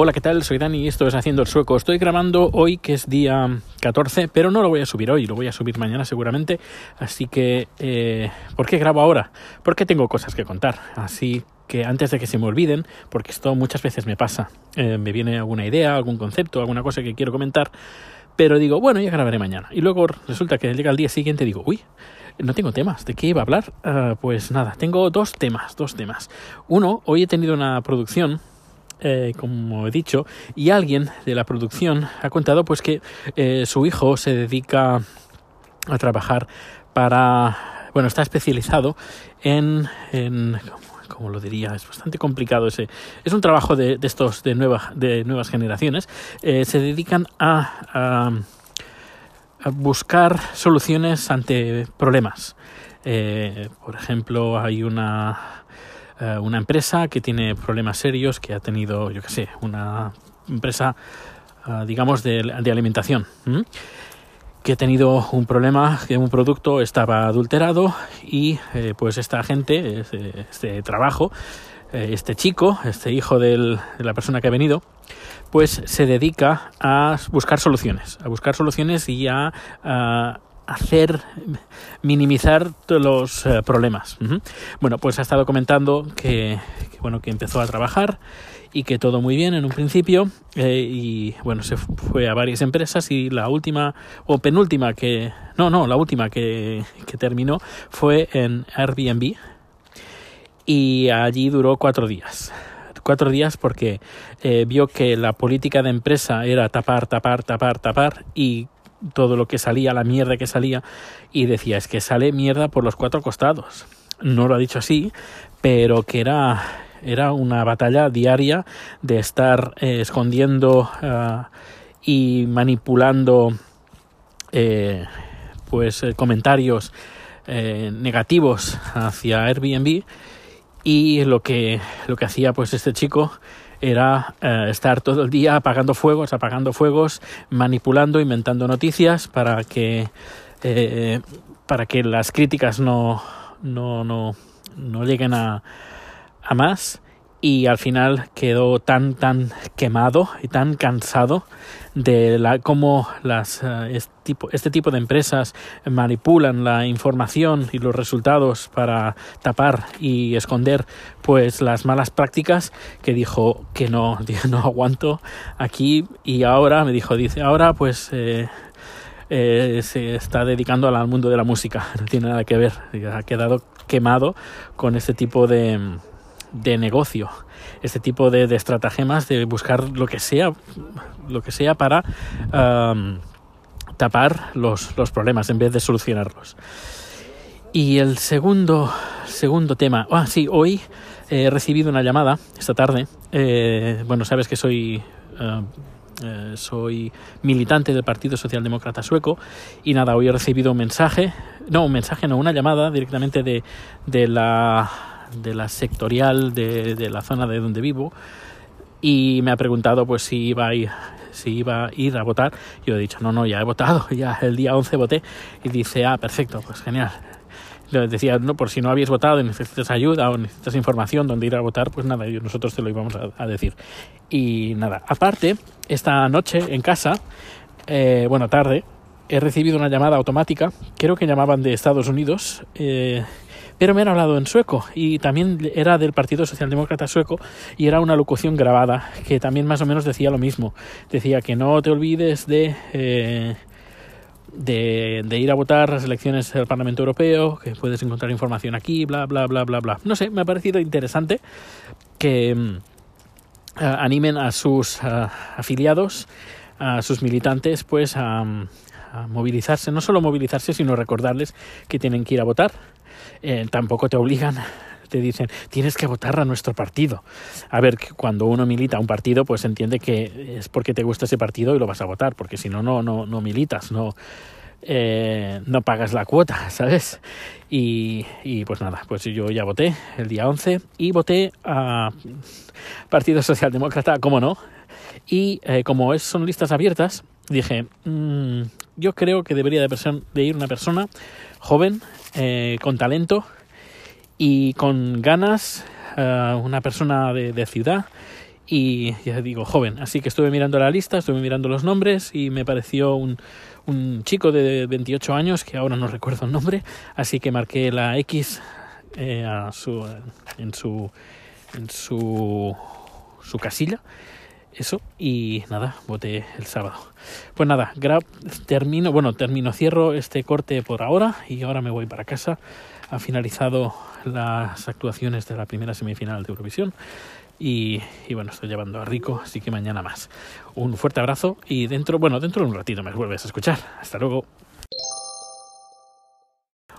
Hola, ¿qué tal? Soy Dani y esto es Haciendo el Sueco. Estoy grabando hoy, que es día 14, pero no lo voy a subir hoy, lo voy a subir mañana seguramente. Así que, eh, ¿por qué grabo ahora? Porque tengo cosas que contar. Así que antes de que se me olviden, porque esto muchas veces me pasa, eh, me viene alguna idea, algún concepto, alguna cosa que quiero comentar, pero digo, bueno, ya grabaré mañana. Y luego resulta que llega el día siguiente y digo, uy, no tengo temas. ¿De qué iba a hablar? Ah, pues nada, tengo dos temas, dos temas. Uno, hoy he tenido una producción eh, como he dicho, y alguien de la producción ha contado pues que eh, su hijo se dedica a trabajar para, bueno, está especializado en, en como lo diría, es bastante complicado ese. Es un trabajo de, estos de, nueva, de nuevas generaciones. Eh, se dedican a, a, buscar soluciones ante problemas. por ejemplo, hay una eh, una empresa que tiene problemas serios, que ha tenido, yo qué sé, una empresa, eh, digamos, de, alimentación, que ha tenido un problema, que un producto estaba adulterado y eh, pues esta gente, este, este trabajo, este chico, este hijo de la persona que ha venido, pues se dedica a buscar soluciones, a buscar soluciones y a hacer minimizar los eh, problemas. Bueno, pues ha estado comentando que, bueno que empezó a trabajar y que todo muy bien en un principio eh, y bueno se fue a varias empresas y la última o penúltima que no no la última que, que terminó fue en Airbnb y allí duró cuatro días cuatro días porque eh, vio que la política de empresa era tapar, tapar, tapar, tapar y todo lo que salía, la mierda que salía, y decía, es que sale mierda por los cuatro costados. No lo ha dicho así, pero que era, era una batalla diaria de estar eh, escondiendo ah, y manipulando eh, pues eh, comentarios negativos hacia Airbnb y lo que lo que hacía pues este chico era eh, estar todo el día apagando fuegos, apagando fuegos, manipulando, inventando noticias para que, eh, para que las críticas no, no, no, no lleguen a, a más y al final quedó tan tan quemado y tan cansado de la cómo las este, tipo, este tipo de empresas manipulan la información y los resultados para tapar y esconder pues las malas prácticas que dijo que no no aguanto aquí y ahora me dijo dice ahora pues eh, eh, se está dedicando al mundo de la música no tiene nada que ver ha quedado quemado con este tipo de de negocio, este tipo de, estratagemas de buscar lo que sea, lo que sea para tapar los, los, problemas en vez de solucionarlos. Y el segundo, segundo tema, ah, sí, hoy he recibido una llamada esta tarde. Eh, bueno, sabes que soy eh, soy militante del Partido Socialdemócrata Sueco y nada, hoy he recibido un mensaje, no, un mensaje, no, una llamada directamente de, de la de la sectorial de, de, la zona de donde vivo y me ha preguntado pues si iba a ir si iba a ir a votar. Yo he dicho no no ya he votado ya el día 11 voté y dice ah perfecto pues genial le decía no por si no habías votado necesitas ayuda o necesitas información donde ir a votar pues nada nosotros te lo íbamos a, decir y nada aparte esta noche en casa eh, bueno tarde he recibido una llamada automática creo que llamaban de Estados Unidos eh, pero me han hablado en sueco y también era del Partido Socialdemócrata Sueco y era una locución grabada que también más o menos decía lo mismo. Decía que no te olvides de... Eh, de, de, ir a votar las elecciones del Parlamento Europeo, que puedes encontrar información aquí, bla, bla, bla, bla, bla. No sé, me ha parecido interesante que mm, animen a sus afiliados, a sus militantes, pues a, a, movilizarse, no solo movilizarse, sino recordarles que tienen que ir a votar eh, tampoco te obligan te dicen tienes que votar a nuestro partido. A ver, cuando uno milita a un partido, pues entiende que es porque te gusta ese partido y lo vas a votar, porque si no, no, no, no militas, no, eh, no pagas la cuota, ¿sabes? Y, y, pues nada, pues yo ya voté el día 11 y voté a Partido Socialdemócrata, como no. Y eh, como es, son listas abiertas, dije, mm, yo creo que debería de, de ir una persona joven, eh, con talento y con ganas, eh, una persona de, ciudad y ya digo joven. Así que estuve mirando la lista, estuve mirando los nombres y me pareció un, un chico de 28 años que ahora no recuerdo el nombre, así que marqué la X eh, a su, en su en su casilla eso y nada, voté el sábado. Pues nada, grab, termino, bueno, termino, cierro este corte por ahora y ahora me voy para casa. Ha finalizado las actuaciones de la primera semifinal de Eurovisión y, y, bueno, estoy llevando a Rico, así que mañana más. Un fuerte abrazo y dentro, bueno, dentro de un ratito me vuelves a escuchar. Hasta luego.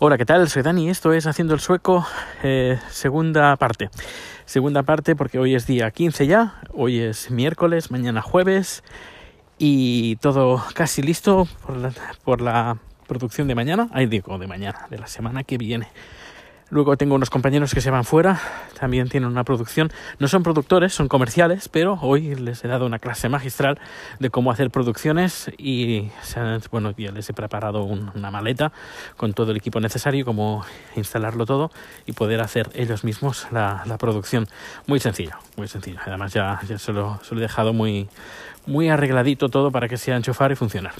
Hola, ¿qué tal? Soy Dani, esto es Haciendo el Sueco, eh, segunda parte. Segunda parte porque hoy es día 15 ya, hoy es miércoles, mañana jueves y todo casi listo por la, por la producción de mañana, ahí digo, de mañana, de la semana que viene. Luego tengo unos compañeros que se van fuera, también tienen una producción. No son productores, son comerciales, pero hoy les he dado una clase magistral de cómo hacer producciones y bueno, ya les he preparado una maleta con todo el equipo necesario, cómo instalarlo todo y poder hacer ellos mismos la, producción. Muy sencillo, muy sencillo. Además ya, ya se, lo, he dejado muy, muy arregladito todo para que sea enchufar y funcionar.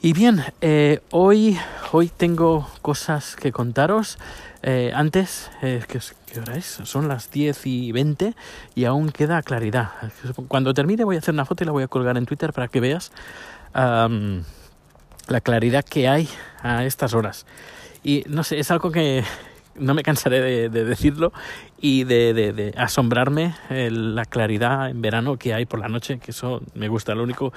Y bien, eh, hoy, hoy tengo cosas que contaros. Eh, antes, eh, ¿qué, hora es? Son las 10 y 20 y aún queda claridad. Cuando termine voy a hacer una foto y la voy a colgar en Twitter para que veas la claridad que hay a estas horas. Y no sé, es algo que no me cansaré de, decirlo y de, de asombrarme la claridad en verano que hay por la noche, que eso me gusta. Lo único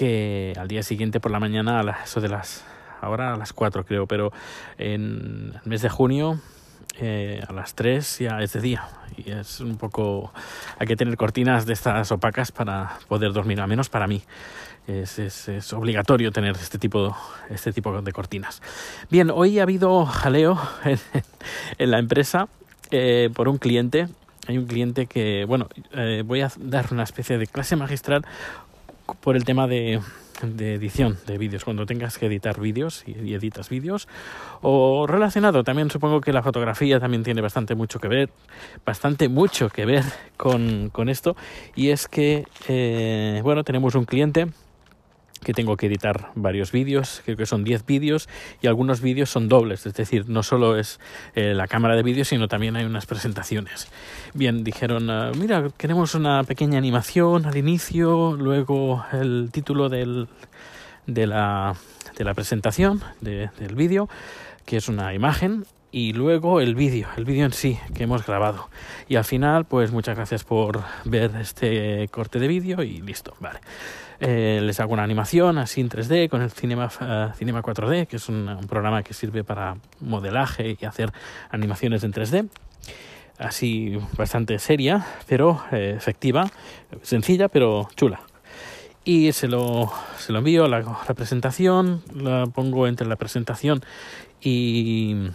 que al día siguiente por la mañana, a eso de las, ahora a las 4 creo, pero en el mes de junio eh, a las 3 ya es de día. Y es un poco hay que tener cortinas de estas opacas para poder dormir al menos para mí. Es, es, obligatorio tener este tipo este tipo de cortinas. Bien hoy ha habido jaleo en, en la empresa eh, por un cliente. Hay un cliente que bueno eh, voy a dar una especie de clase magistral por el tema de, edición de vídeos, cuando tengas que editar vídeos y, editas vídeos. O relacionado, también supongo que la fotografía también tiene bastante mucho que ver, bastante mucho que ver con, con esto. Y es que, eh, bueno, tenemos un cliente que tengo que editar varios vídeos, creo que son 10 vídeos y algunos vídeos son dobles, es decir, no solo es eh, la cámara de vídeo, sino también hay unas presentaciones. Bien, dijeron, ah, mira, queremos una pequeña animación al inicio, luego el título del, de, la, de la presentación del vídeo, que es una imagen, y luego el vídeo, el vídeo en sí que hemos grabado. Y al final, pues muchas gracias por ver este corte de vídeo y listo, vale. Eh, les hago una animación así en 3D con el Cinema, Cinema 4D, que es un, un, programa que sirve para modelaje y hacer animaciones en 3D. Así bastante seria, pero eh, efectiva, sencilla, pero chula. Y se lo, se lo envío, la, la presentación, la pongo entre la presentación y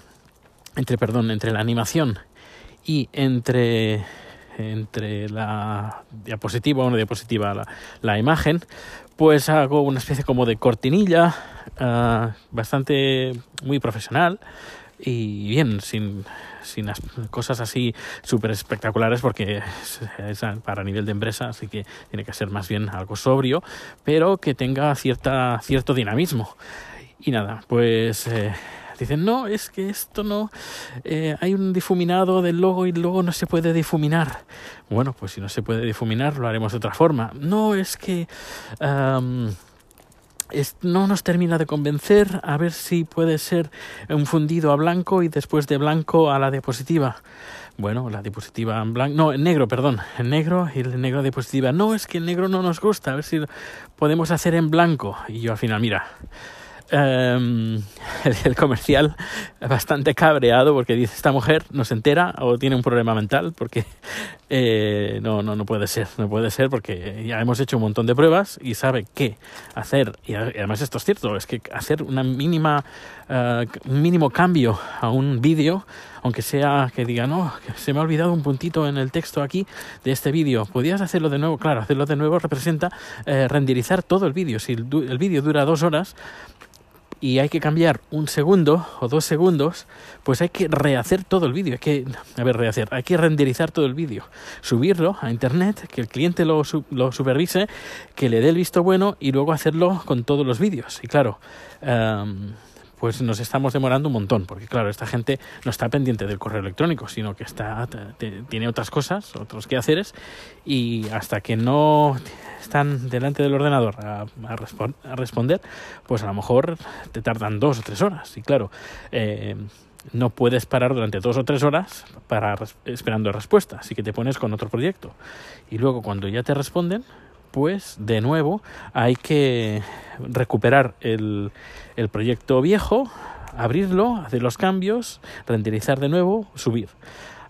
entre, perdón, entre la animación y entre entre la diapositiva, una diapositiva, la, la imagen, pues hago una especie como de cortinilla uh, bastante muy profesional y bien, sin, sin cosas así súper espectaculares porque es, es, para nivel de empresa, así que tiene que ser más bien algo sobrio, pero que tenga cierta, cierto dinamismo. Y nada, pues eh, Dicen, no, es que esto no, eh, hay un difuminado del logo y el logo no se puede difuminar. Bueno, pues si no se puede difuminar, lo haremos de otra forma. No, es que um, no nos termina de convencer, a ver si puede ser un fundido a blanco y después de blanco a la diapositiva. Bueno, la diapositiva en blanco, no, en negro, perdón, en negro y el negro diapositiva. No, es que el negro no nos gusta, a ver si podemos hacer en blanco. Y yo al final, mira, Um, el, comercial bastante cabreado porque dice esta mujer no se entera o tiene un problema mental porque eh, no, no, no puede ser, no puede ser porque ya hemos hecho un montón de pruebas y sabe que hacer, y además esto es cierto, es que hacer una mínima, uh, un mínimo cambio a un vídeo, aunque sea que diga, no, que se me ha olvidado un puntito en el texto aquí de este vídeo, podías hacerlo de nuevo, claro, hacerlo de nuevo representa eh, renderizar todo el vídeo, si el, el vídeo dura dos horas, y hay que cambiar un segundo o dos segundos, pues hay que rehacer todo el vídeo, hay que, a ver, rehacer, hay que renderizar todo el vídeo, subirlo a internet, que el cliente lo, lo supervise, que le dé el visto bueno y luego hacerlo con todos los vídeos. Y claro, um, pues nos estamos demorando un montón, porque claro, esta gente no está pendiente del correo electrónico, sino que está tiene otras cosas, otros quehaceres, y hasta que no están delante del ordenador a, responder, pues a lo mejor te tardan dos o tres horas. Y claro, eh, no puedes parar durante dos o tres horas para esperando respuesta, así que te pones con otro proyecto. Y luego cuando ya te responden, pues de nuevo hay que recuperar el, el proyecto viejo, abrirlo, hacer los cambios, renderizar de nuevo, subir.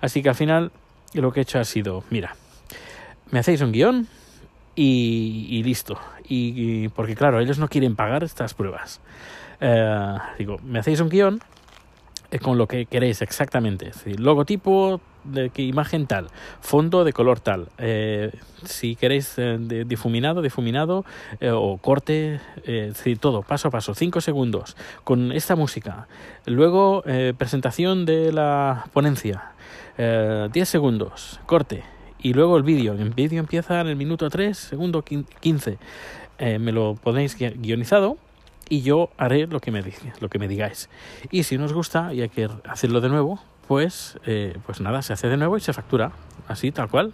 Así que al final lo que he hecho ha sido, mira, me hacéis un guion y, listo. Y, porque claro, ellos no quieren pagar estas pruebas. Eh, digo, me hacéis un guion eh, con lo que queréis exactamente. Es decir, logotipo de qué imagen tal, fondo de color tal. Eh, si queréis difuminado, difuminado o corte, decir, todo paso a paso, cinco segundos con esta música. Luego presentación de la ponencia, 10 segundos, corte y luego el vídeo. El vídeo empieza en el minuto 3, segundo 15. Eh, me lo ponéis guionizado y yo haré lo que me, lo que me digáis. Y si no os gusta y hay que hacerlo de nuevo, pues, eh, pues nada, se hace de nuevo y se factura. Así, tal cual.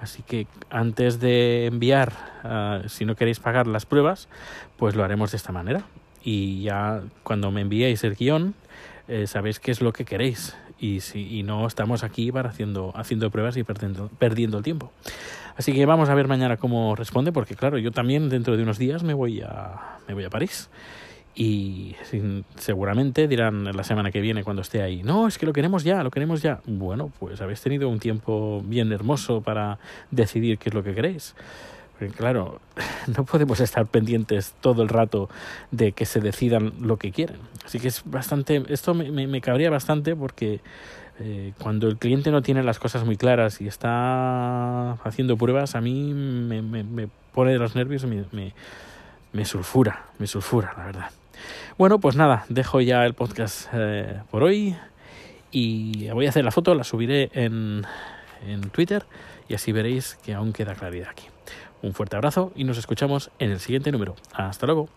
Así que antes de enviar, ah, si no queréis pagar las pruebas, pues lo haremos de esta manera. Y ya cuando me enviéis el guion, eh, sabéis qué es lo que queréis y, si, y no estamos aquí para haciendo, haciendo pruebas y perdiendo, perdiendo el tiempo. Así que vamos a ver mañana cómo responde, porque claro, yo también dentro de unos días me voy a, me voy a París. Y seguramente dirán la semana que viene cuando esté ahí, no, es que lo queremos ya, lo queremos ya. Bueno, pues habéis tenido un tiempo bien hermoso para decidir qué es lo que queréis claro, no podemos estar pendientes todo el rato de que se decidan lo que quieren. Así que es bastante, esto me, me, cabría bastante porque eh, cuando el cliente no tiene las cosas muy claras y está haciendo pruebas, a mí me, me pone de los nervios me, me, sulfura, me sulfura, la verdad. Bueno, pues nada, dejo ya el podcast eh, por hoy y voy a hacer la foto, la subiré en, en Twitter y así veréis que aún queda claridad aquí. Un fuerte abrazo y nos escuchamos en el siguiente número. Hasta luego.